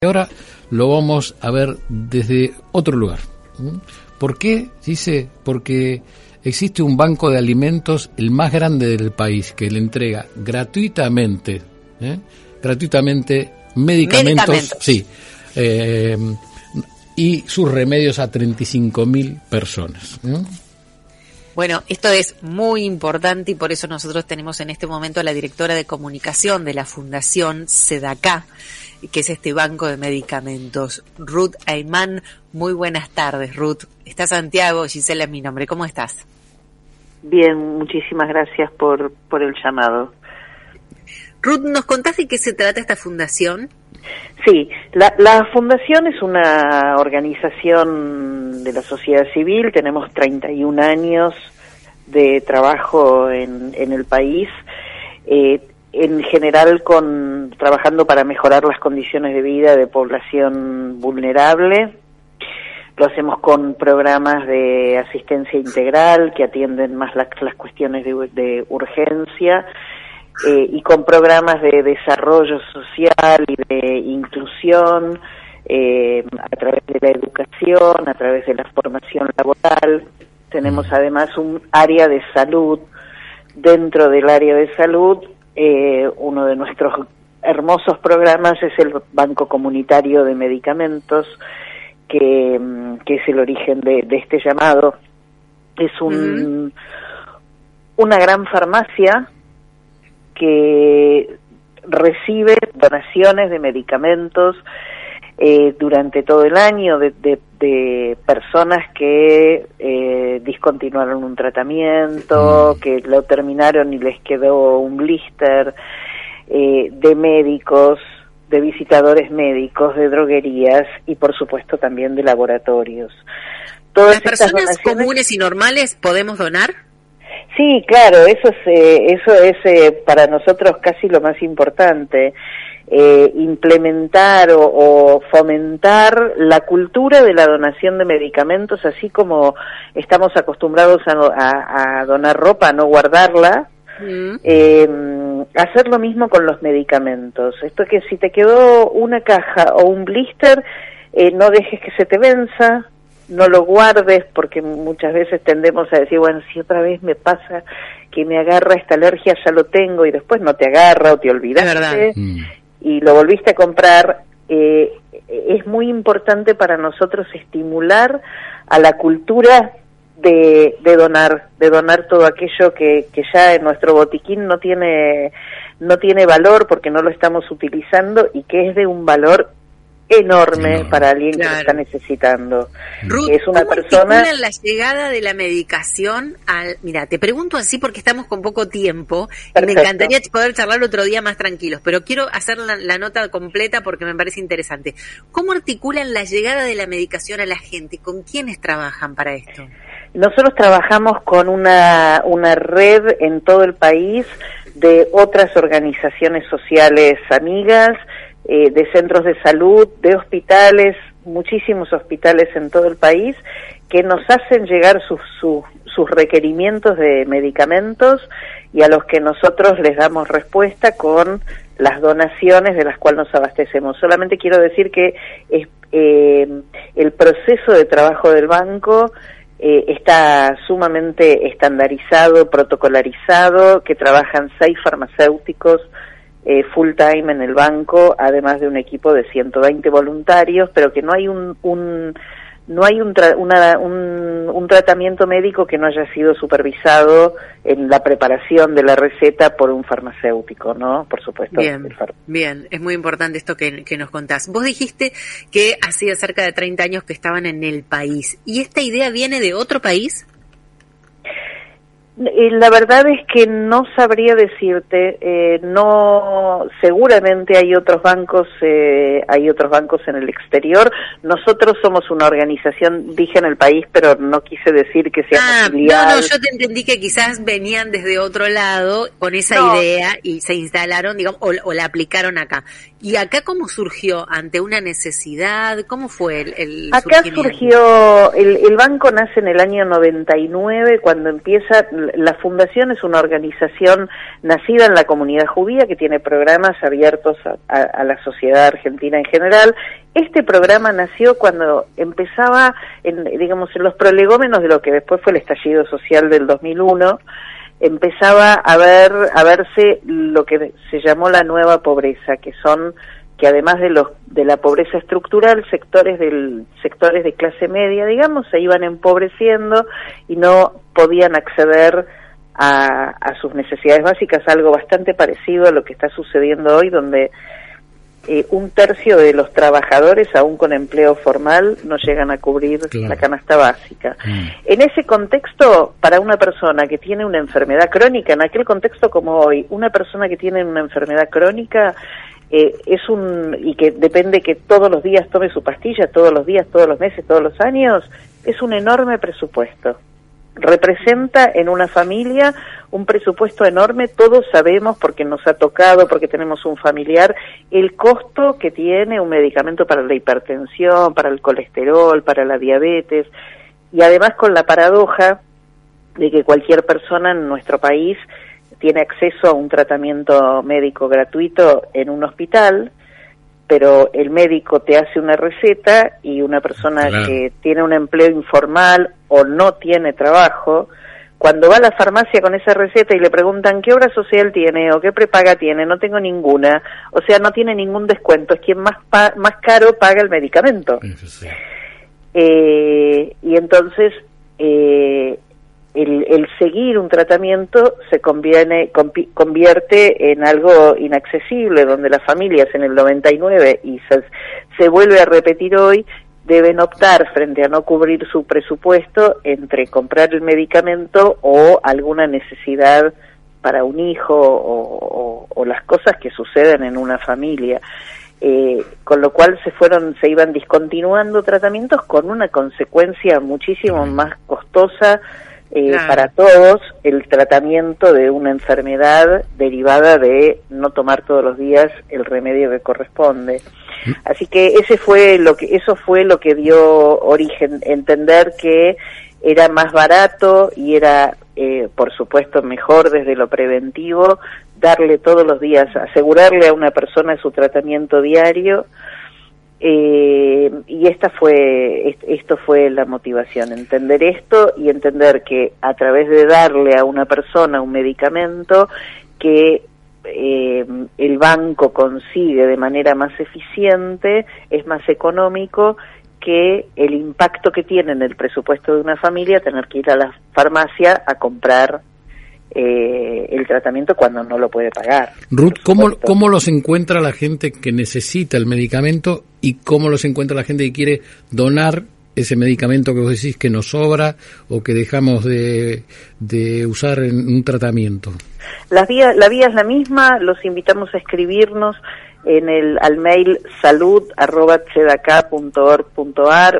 Ahora lo vamos a ver desde otro lugar. ¿Por qué? Dice, porque existe un banco de alimentos, el más grande del país, que le entrega gratuitamente, ¿eh? gratuitamente medicamentos, Medicamentos. sí, eh, y sus remedios a 35.000 personas. ¿eh? Bueno, esto es muy importante y por eso nosotros tenemos en este momento a la directora de comunicación de la Fundación SEDACA, que es este banco de medicamentos, Ruth Ayman. Muy buenas tardes, Ruth. Está Santiago, Gisela es mi nombre. ¿Cómo estás? Bien, muchísimas gracias por, por el llamado. Ruth, ¿nos contás de qué se trata esta fundación? Sí, la, la fundación es una organización de la sociedad civil, tenemos 31 años de trabajo en, en el país, eh, en general con trabajando para mejorar las condiciones de vida de población vulnerable. Lo hacemos con programas de asistencia integral que atienden más las, las cuestiones de, de urgencia eh, y con programas de desarrollo social y de inclusión eh, a través de la educación, a través de la formación laboral. Tenemos además un área de salud. Dentro del área de salud, eh, uno de nuestros hermosos programas es el Banco Comunitario de Medicamentos, que, mm, que es el origen de, de este llamado. Es un, una gran farmacia que recibe donaciones de medicamentos eh, durante todo el año de, de, de personas que eh, discontinuaron un tratamiento, que lo terminaron y les quedó un blister, eh, de médicos, de visitadores médicos, de droguerías y por supuesto también de laboratorios. Todas ¿Las personas donaciones- comunes y normales podemos donar? Sí, claro, eso es, eh, eso es eh, para nosotros casi lo más importante, eh, implementar o, o fomentar la cultura de la donación de medicamentos, así como estamos acostumbrados a, a- a donar ropa, a no guardarla, Mm. eh, hacer lo mismo con los medicamentos. Esto que si te quedó una caja o un blister, eh, no dejes que se te venza, no lo guardes, porque muchas veces tendemos a decir, bueno, si otra vez me pasa que me agarra esta alergia, ya lo tengo, y después no te agarra o te olvidaste Mm. y lo volviste a comprar, eh, es muy importante para nosotros estimular a la cultura de, de donar, de donar todo aquello que, que ya en nuestro botiquín no tiene, no tiene valor porque no lo estamos utilizando y que es de un valor enorme, Enorme. para alguien que lo está necesitando. Ruth, Es una ¿cómo persona- articulan la llegada de la medicación al... Mira, te pregunto así porque estamos con poco tiempo y me encantaría poder charlar otro día más tranquilos, pero quiero hacer la, la nota completa porque me parece interesante. ¿Cómo articulan la llegada de la medicación a la gente? ¿Con quiénes trabajan para esto? Nosotros trabajamos con una, una red en todo el país de otras organizaciones sociales amigas, eh, de centros de salud, de hospitales, muchísimos hospitales en todo el país, que nos hacen llegar sus, sus, sus requerimientos de medicamentos y a los que nosotros les damos respuesta con las donaciones de las cuales nos abastecemos. Solamente quiero decir que es, eh, el proceso de trabajo del banco eh, está sumamente estandarizado, protocolarizado, que trabajan seis farmacéuticos eh, full time en el banco, además de un equipo de 120 voluntarios, pero que no hay un, un no hay un, tra- una- un, un tratamiento médico que no haya sido supervisado en la preparación de la receta por un farmacéutico, ¿no? Por supuesto. Bien, bien, es muy importante esto que, que nos contás. Vos dijiste que hacía cerca de 30 años que estaban en el país. ¿Y esta idea viene de otro país? La verdad es que no sabría decirte, eh, no, seguramente hay otros bancos, eh, hay otros bancos en el exterior. Nosotros somos una organización, dije en el país, pero no quise decir que seamos ah, No, no, yo te entendí que quizás venían desde otro lado con esa idea y se instalaron, digamos, o, la aplicaron acá. ¿Y acá cómo surgió? ¿Ante una necesidad? ¿Cómo fue el, el Acá surgió, el, el banco nace en el año 99 cuando empieza la Fundación es una organización nacida en la comunidad judía que tiene programas abiertos a, la sociedad argentina en general. Este programa nació cuando empezaba, en, digamos, en los prolegómenos de lo que después fue el estallido social del 2001 empezaba a ver a verse lo que se llamó la nueva pobreza, que son que además de los de la pobreza estructural, sectores del sectores de clase media, digamos, se iban empobreciendo y no podían acceder a, sus necesidades básicas, algo bastante parecido a lo que está sucediendo hoy, donde eh, un tercio de los trabajadores, aún con empleo formal, no llegan a cubrir la canasta básica. Mm. En ese contexto, para una persona que tiene una enfermedad crónica, en aquel contexto como hoy, una persona que tiene una enfermedad crónica eh, es un y que depende que todos los días tome su pastilla, todos los días, todos los meses, todos los años, es un enorme presupuesto. Representa en una familia un presupuesto enorme, todos sabemos porque nos ha tocado, porque tenemos un familiar, el costo que tiene un medicamento para la hipertensión, para el colesterol, para la diabetes, y además con la paradoja de que cualquier persona en nuestro país tiene acceso a un tratamiento médico gratuito en un hospital, pero el médico te hace una receta y una persona que tiene un empleo informal o no tiene trabajo, cuando va a la farmacia con esa receta y le preguntan qué obra social tiene o qué prepaga tiene, no tengo ninguna, o sea, no tiene ningún descuento, es quien más, más caro paga el medicamento. Eh, y entonces eh, el, seguir un tratamiento se conviene, convierte en algo inaccesible, donde las familias en el 99 y se, se vuelve a repetir hoy, deben optar frente a no cubrir su presupuesto entre comprar el medicamento o alguna necesidad para un hijo o, las cosas que suceden en una familia. Eh, con lo cual se fueron, se iban discontinuando tratamientos con una consecuencia muchísimo más costosa eh, para todos el tratamiento de una enfermedad derivada de no tomar todos los días el remedio que corresponde. Así que ese fue lo que eso fue lo que dio origen entender que era más barato y era eh, por supuesto mejor desde lo preventivo darle todos los días asegurarle a una persona su tratamiento diario eh, y esta fue, esto fue la motivación, entender esto y entender que a través de darle a una persona un medicamento que eh, el banco consigue de manera más eficiente, es más económico que el impacto que tiene en el presupuesto de una familia tener que ir a la farmacia a comprar eh, el tratamiento cuando no lo puede pagar. Ruth, ¿cómo, ¿cómo los encuentra la gente que necesita el medicamento y cómo los encuentra la gente que quiere donar ese medicamento que vos decís que nos sobra o que dejamos de, de usar en un tratamiento? La vía, la vía es la misma, los invitamos a escribirnos en el al mail salud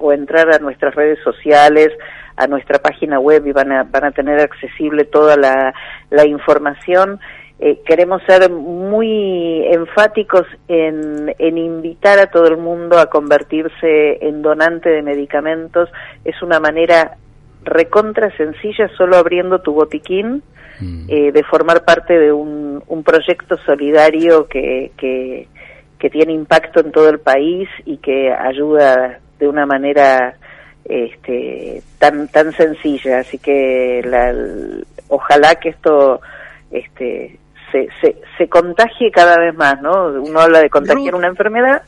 o entrar a nuestras redes sociales a nuestra página web y van a, van a tener accesible toda la, la información. Eh, queremos ser muy enfáticos en, en, invitar a todo el mundo a convertirse en donante de medicamentos. Es una manera recontra sencilla, solo abriendo tu botiquín, mm. eh, de formar parte de un, un proyecto solidario que, que, que tiene impacto en todo el país y que ayuda de una manera este, tan tan sencilla así que la, ojalá que esto este se, se, se contagie cada vez más no uno habla de contagiar una enfermedad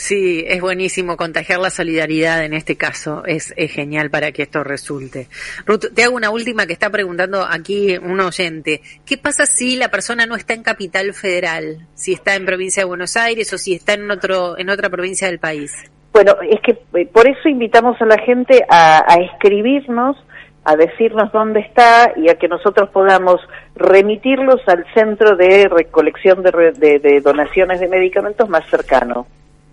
Sí, es buenísimo contagiar la solidaridad en este caso, es, es, genial para que esto resulte. Ruth, te hago una última que está preguntando aquí un oyente. ¿Qué pasa si la persona no está en capital federal? Si está en provincia de Buenos Aires o si está en otro, en otra provincia del país. Bueno, es que eh, por eso invitamos a la gente a, escribirnos a decirnos dónde está y a que nosotros podamos remitirlos al centro de recolección de, donaciones de medicamentos más cercano.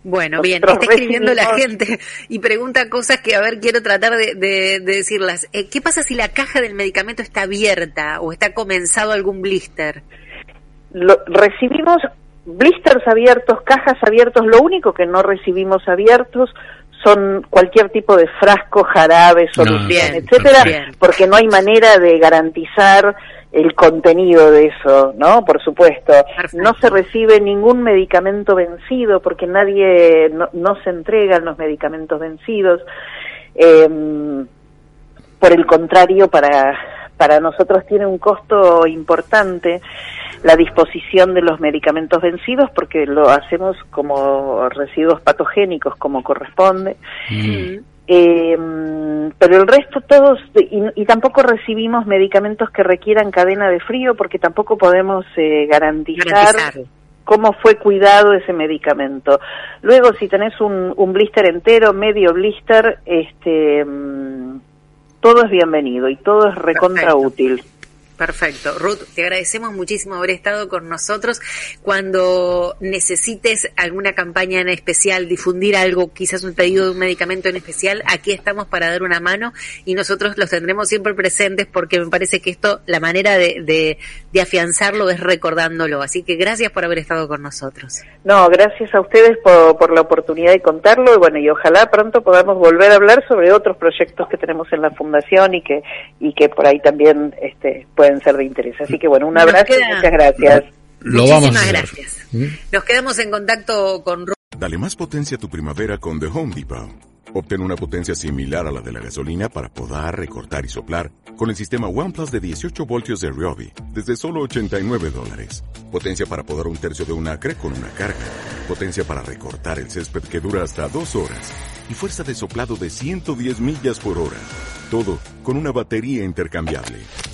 Bueno, bien, está escribiendo la gente y pregunta cosas que, a ver, quiero tratar de, decirlas. Eh, ¿Qué pasa si la caja del medicamento está abierta o está comenzado algún blister? Lo, recibimos blisters abiertos, cajas abiertos, lo único que no recibimos abiertos son cualquier tipo de frasco, jarabe, solución, etcétera, porque no hay manera de garantizar el contenido de eso, ¿no? Por supuesto. No se recibe ningún medicamento vencido porque nadie, no, se entregan los medicamentos vencidos. Em, por el contrario, para, para nosotros tiene un costo importante la disposición de los medicamentos vencidos porque lo hacemos como residuos patogénicos como corresponde. Mm. Eh, pero el resto todos, y, tampoco recibimos medicamentos que requieran cadena de frío porque tampoco podemos eh, garantizar, cómo fue cuidado ese medicamento. Luego, si tenés un, un blister entero, medio blister, este, mm, todo es bienvenido y todo es recontra útil. Perfecto. Ruth, te agradecemos muchísimo haber estado con nosotros. Cuando necesites alguna campaña en especial, difundir algo, quizás un pedido de un medicamento en especial, aquí estamos para dar una mano y nosotros los tendremos siempre presentes porque me parece que esto, la manera de, de, afianzarlo es recordándolo. Así que gracias por haber estado con nosotros. No, gracias a ustedes por, por la oportunidad de contarlo y bueno, y ojalá pronto podamos volver a hablar sobre otros proyectos que tenemos en la Fundación y que, y que por ahí también este, pueden ser de interés. Así que bueno, un abrazo y muchas gracias. Lo Muchísimas gracias. ¿Mm? Nos quedamos en contacto con... Dale más potencia a tu primavera con The Home Depot. Obtén una potencia similar a la de la gasolina para poder recortar y soplar con el sistema OnePlus de 18 voltios de Ryobi desde solo 89 dólares. Potencia para podar un tercio de un acre con una carga. Potencia para recortar el césped que dura hasta dos horas. Y fuerza de soplado de 110 millas por hora. Todo con una batería intercambiable.